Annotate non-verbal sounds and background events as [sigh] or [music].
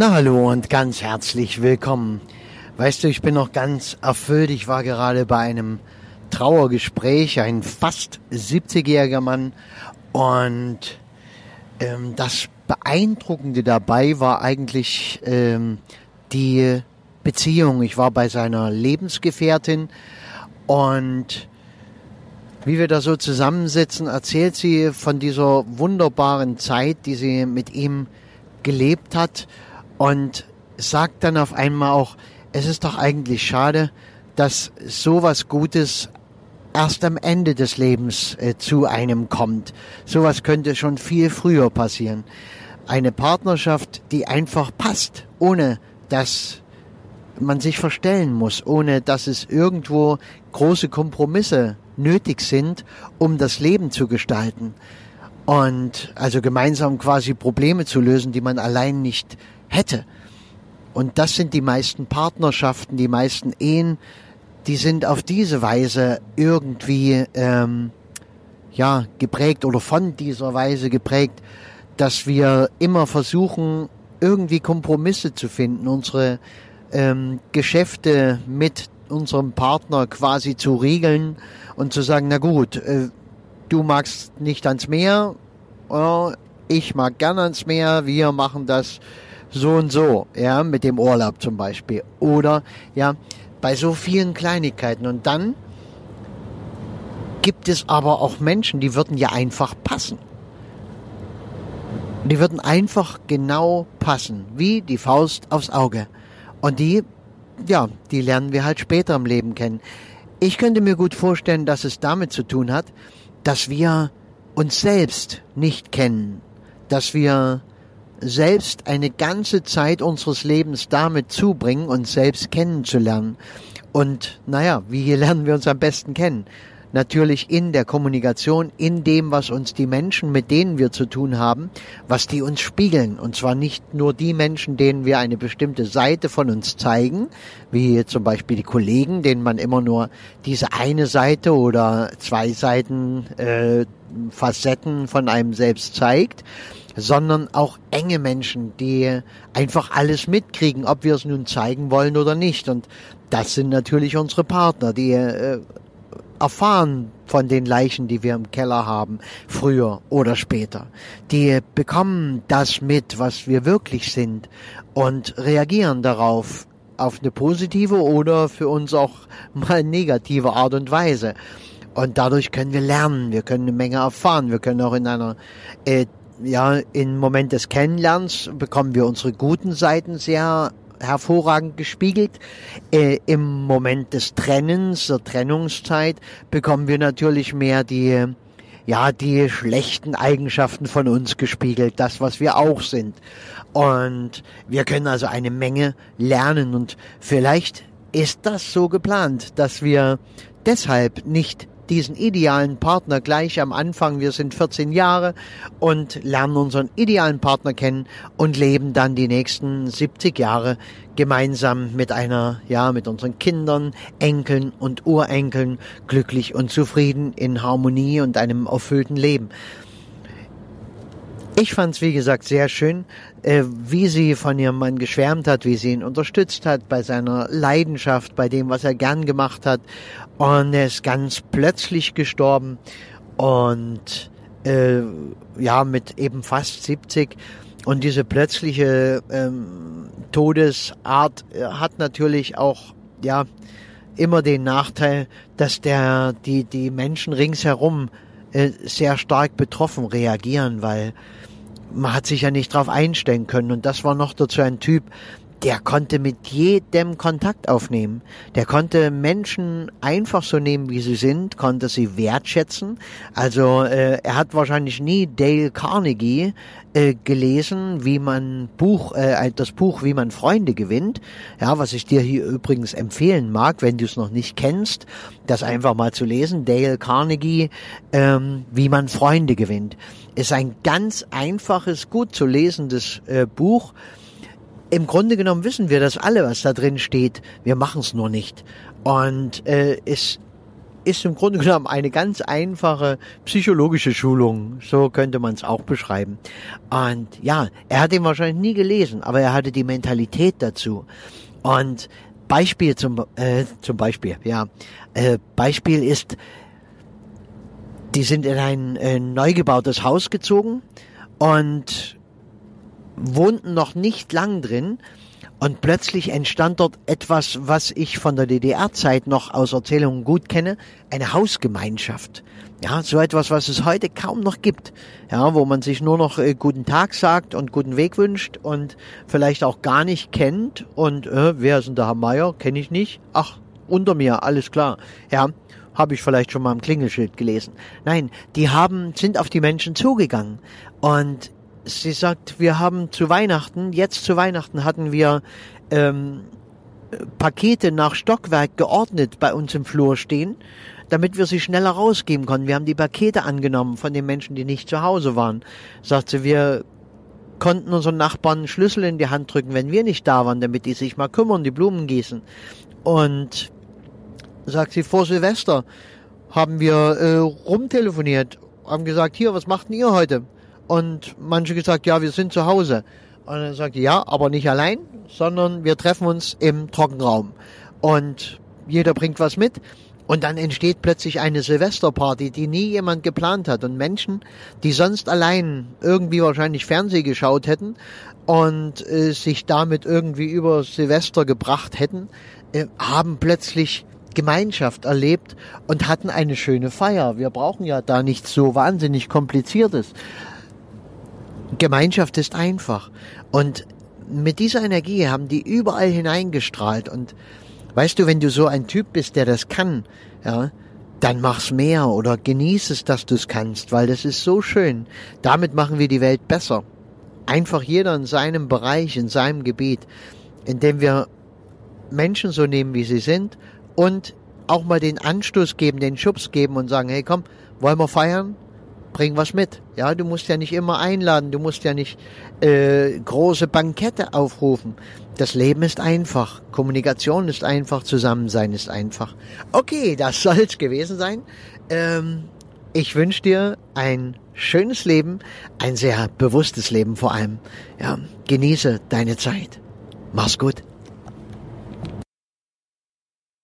Na hallo und ganz herzlich willkommen. Weißt du, ich bin noch ganz erfüllt. Ich war gerade bei einem Trauergespräch, ein fast 70-jähriger Mann und ähm, das Beeindruckende dabei war eigentlich ähm, die Beziehung. Ich war bei seiner Lebensgefährtin und wie wir da so zusammensitzen, erzählt sie von dieser wunderbaren Zeit, die sie mit ihm gelebt hat und sagt dann auf einmal auch, es ist doch eigentlich schade, dass sowas Gutes erst am Ende des Lebens äh, zu einem kommt. Sowas könnte schon viel früher passieren. Eine Partnerschaft, die einfach passt, ohne dass man sich verstellen muss, ohne dass es irgendwo große Kompromisse nötig sind, um das Leben zu gestalten. Und also gemeinsam quasi Probleme zu lösen, die man allein nicht hätte. Und das sind die meisten Partnerschaften, die meisten Ehen, die sind auf diese Weise irgendwie ähm, ja geprägt oder von dieser Weise geprägt, dass wir immer versuchen, irgendwie Kompromisse zu finden, unsere ähm, Geschäfte mit unserem Partner quasi zu regeln und zu sagen, na gut, äh, du magst nicht ans Meer, äh, ich mag gern ans Meer, wir machen das so und so, ja, mit dem Urlaub zum Beispiel. Oder, ja, bei so vielen Kleinigkeiten. Und dann gibt es aber auch Menschen, die würden ja einfach passen. Die würden einfach genau passen, wie die Faust aufs Auge. Und die, ja, die lernen wir halt später im Leben kennen. Ich könnte mir gut vorstellen, dass es damit zu tun hat, dass wir uns selbst nicht kennen, dass wir selbst eine ganze Zeit unseres Lebens damit zubringen, uns selbst kennenzulernen. Und naja, wie lernen wir uns am besten kennen? Natürlich in der Kommunikation, in dem, was uns die Menschen, mit denen wir zu tun haben, was die uns spiegeln. Und zwar nicht nur die Menschen, denen wir eine bestimmte Seite von uns zeigen, wie zum Beispiel die Kollegen, denen man immer nur diese eine Seite oder zwei Seiten äh, Facetten von einem selbst zeigt, sondern auch enge Menschen, die einfach alles mitkriegen, ob wir es nun zeigen wollen oder nicht. Und das sind natürlich unsere Partner, die äh, erfahren von den Leichen, die wir im Keller haben, früher oder später. Die bekommen das mit, was wir wirklich sind und reagieren darauf auf eine positive oder für uns auch mal negative Art und Weise. Und dadurch können wir lernen, wir können eine Menge erfahren, wir können auch in einer äh, ja, im Moment des Kennenlernens bekommen wir unsere guten Seiten sehr hervorragend gespiegelt. Äh, Im Moment des Trennens, der Trennungszeit, bekommen wir natürlich mehr die, ja, die schlechten Eigenschaften von uns gespiegelt, das, was wir auch sind. Und wir können also eine Menge lernen und vielleicht ist das so geplant, dass wir deshalb nicht diesen idealen Partner gleich am Anfang. Wir sind 14 Jahre und lernen unseren idealen Partner kennen und leben dann die nächsten 70 Jahre gemeinsam mit einer, ja, mit unseren Kindern, Enkeln und Urenkeln glücklich und zufrieden in Harmonie und einem erfüllten Leben. Ich fand es, wie gesagt, sehr schön, äh, wie sie von ihrem Mann geschwärmt hat, wie sie ihn unterstützt hat bei seiner Leidenschaft, bei dem, was er gern gemacht hat. Und er ist ganz plötzlich gestorben und äh, ja, mit eben fast 70. Und diese plötzliche ähm, Todesart äh, hat natürlich auch, ja, immer den Nachteil, dass der, die, die Menschen ringsherum äh, sehr stark betroffen reagieren, weil man hat sich ja nicht drauf einstellen können. Und das war noch dazu ein Typ, der konnte mit jedem Kontakt aufnehmen. Der konnte Menschen einfach so nehmen, wie sie sind, konnte sie wertschätzen. Also äh, er hat wahrscheinlich nie Dale Carnegie äh, gelesen, wie man Buch, äh, das Buch, wie man Freunde gewinnt. Ja, was ich dir hier übrigens empfehlen mag, wenn du es noch nicht kennst, das einfach mal zu lesen. Dale Carnegie, ähm, wie man Freunde gewinnt, ist ein ganz einfaches, gut zu lesendes äh, Buch im Grunde genommen wissen wir das alle, was da drin steht. Wir machen es nur nicht. Und äh, es ist im Grunde genommen eine ganz einfache psychologische Schulung. So könnte man es auch beschreiben. Und ja, er hat ihn wahrscheinlich nie gelesen, aber er hatte die Mentalität dazu. Und Beispiel zum, äh, zum Beispiel, ja, äh, Beispiel ist, die sind in ein äh, neu gebautes Haus gezogen und wohnten noch nicht lang drin und plötzlich entstand dort etwas, was ich von der DDR-Zeit noch aus Erzählungen gut kenne, eine Hausgemeinschaft. Ja, so etwas, was es heute kaum noch gibt. Ja, wo man sich nur noch äh, guten Tag sagt und guten Weg wünscht und vielleicht auch gar nicht kennt und äh, wer ist denn der Herr Meier? Kenne ich nicht. Ach, unter mir, alles klar. Ja, habe ich vielleicht schon mal im Klingelschild gelesen. Nein, die haben sind auf die Menschen zugegangen und sie sagt, wir haben zu Weihnachten, jetzt zu Weihnachten hatten wir ähm, Pakete nach Stockwerk geordnet bei uns im Flur stehen, damit wir sie schneller rausgeben konnten. Wir haben die Pakete angenommen von den Menschen, die nicht zu Hause waren. Sagt sie, wir konnten unseren Nachbarn Schlüssel in die Hand drücken, wenn wir nicht da waren, damit die sich mal kümmern, die Blumen gießen. Und sagt sie, vor Silvester haben wir äh, rumtelefoniert, haben gesagt, hier, was macht denn ihr heute? Und manche gesagt, ja, wir sind zu Hause. Und er, ja, aber nicht allein, sondern wir treffen uns im Trockenraum. Und jeder bringt was mit. Und dann entsteht plötzlich eine Silvesterparty, die nie jemand geplant hat. Und Menschen, die sonst allein irgendwie wahrscheinlich Fernseh geschaut hätten und äh, sich damit irgendwie über Silvester gebracht hätten, äh, haben plötzlich Gemeinschaft erlebt und hatten eine schöne Feier. Wir brauchen ja da nichts so wahnsinnig kompliziertes. Gemeinschaft ist einfach. Und mit dieser Energie haben die überall hineingestrahlt. Und weißt du, wenn du so ein Typ bist, der das kann, ja, dann mach's mehr oder genieß es, dass du es kannst, weil das ist so schön. Damit machen wir die Welt besser. Einfach jeder in seinem Bereich, in seinem Gebiet, indem wir Menschen so nehmen, wie sie sind und auch mal den Anstoß geben, den Schubs geben und sagen, hey komm, wollen wir feiern? Bring was mit. Ja, du musst ja nicht immer einladen, du musst ja nicht äh, große Bankette aufrufen. Das Leben ist einfach, Kommunikation ist einfach, Zusammensein ist einfach. Okay, das [laughs] soll's gewesen sein. Ähm, ich wünsche dir ein schönes Leben, ein sehr bewusstes Leben vor allem. Ja, genieße deine Zeit. Mach's gut.